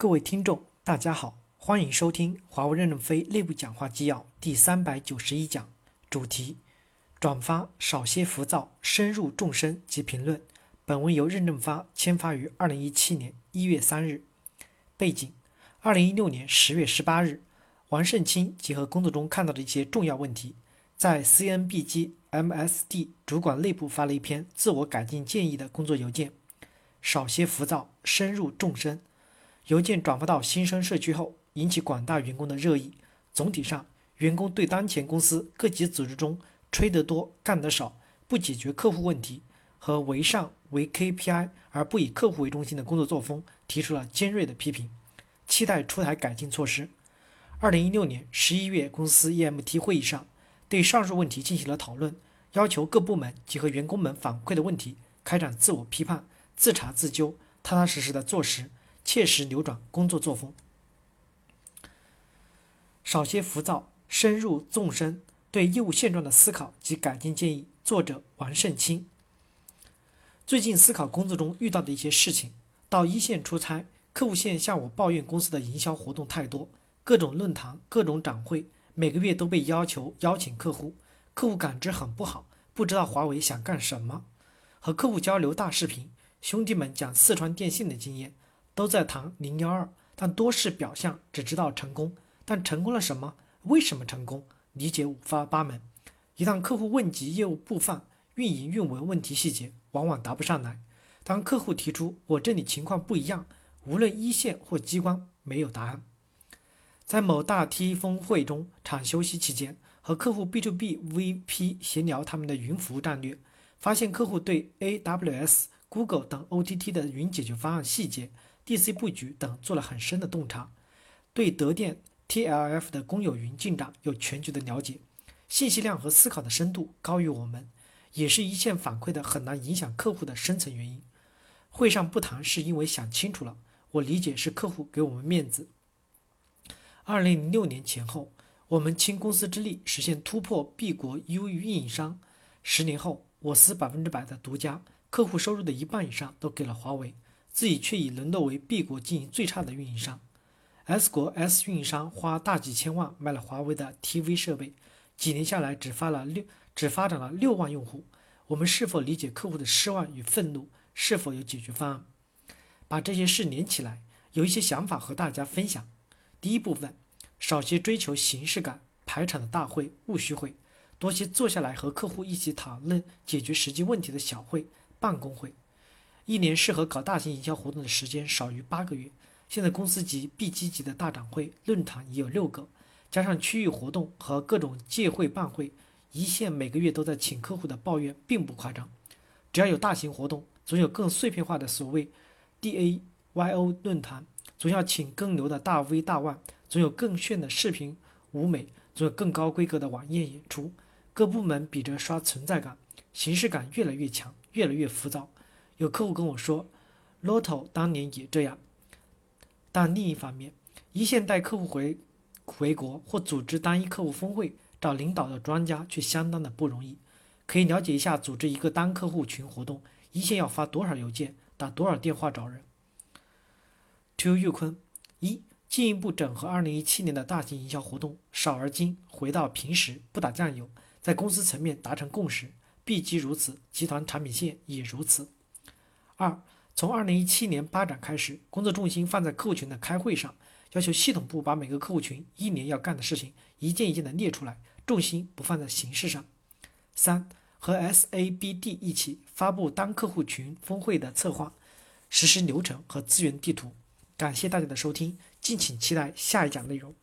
各位听众，大家好，欢迎收听华为任正非内部讲话纪要第三百九十一讲，主题：转发少些浮躁，深入众生及评论。本文由任正发签发于二零一七年一月三日。背景：二零一六年十月十八日，王胜清结合工作中看到的一些重要问题，在 CNBG MSD 主管内部发了一篇自我改进建议的工作邮件：少些浮躁，深入众生。邮件转发到新生社区后，引起广大员工的热议。总体上，员工对当前公司各级组织中吹得多、干得少、不解决客户问题和为上为 KPI 而不以客户为中心的工作作风提出了尖锐的批评，期待出台改进措施。二零一六年十一月，公司 EMT 会议上对上述问题进行了讨论，要求各部门结合员工们反馈的问题，开展自我批判、自查自纠，踏踏实实的做实。切实扭转工作作风，少些浮躁，深入纵深，对业务现状的思考及改进建议。作者王胜清。最近思考工作中遇到的一些事情。到一线出差，客户线向我抱怨公司的营销活动太多，各种论坛、各种展会，每个月都被要求邀请客户，客户感知很不好，不知道华为想干什么。和客户交流大视频，兄弟们讲四川电信的经验。都在谈零幺二，但多是表象，只知道成功，但成功了什么？为什么成功？理解五花八门。一旦客户问及业务部分、运营运维问题细节，往往答不上来。当客户提出我这里情况不一样，无论一线或机关没有答案。在某大 T 峰会中，场休息期间，和客户 B to B VP 闲聊他们的云服务战略，发现客户对 AWS、Google 等 OTT 的云解决方案细节。DC 布局等做了很深的洞察，对德电 TLF 的公有云进展有全局的了解，信息量和思考的深度高于我们，也是一线反馈的很难影响客户的深层原因。会上不谈是因为想清楚了，我理解是客户给我们面子。二零零六年前后，我们倾公司之力实现突破 B 国优运营商，十年后我司百分之百的独家，客户收入的一半以上都给了华为。自己却已沦落为 B 国经营最差的运营商，S 国 S 运营商花大几千万买了华为的 TV 设备，几年下来只发了六，只发展了六万用户。我们是否理解客户的失望与愤怒？是否有解决方案？把这些事连起来，有一些想法和大家分享。第一部分，少些追求形式感、排场的大会、务虚会，多些坐下来和客户一起讨论解决实际问题的小会、办公会。一年适合搞大型营销活动的时间少于八个月。现在公司级 B 级级的大展会、论坛已有六个，加上区域活动和各种借会办会，一线每个月都在请客户的抱怨并不夸张。只要有大型活动，总有更碎片化的所谓 DAYO 论坛，总要请更牛的大 V 大腕，总有更炫的视频舞美，总有更高规格的晚宴演出。各部门比着刷存在感，形式感越来越强，越来越浮躁。有客户跟我说，Lotto 当年也这样。但另一方面，一线带客户回回国或组织单一客户峰会，找领导的专家却相当的不容易。可以了解一下组织一个单客户群活动，一线要发多少邮件，打多少电话找人。To 玉坤，一进一步整合二零一七年的大型营销活动，少而精，回到平时不打酱油，在公司层面达成共识。B 级如此，集团产品线也如此。二，从二零一七年八展开始，工作重心放在客户群的开会上，要求系统部把每个客户群一年要干的事情一件一件的列出来，重心不放在形式上。三，和 SABD 一起发布单客户群峰会的策划、实施流程和资源地图。感谢大家的收听，敬请期待下一讲内容。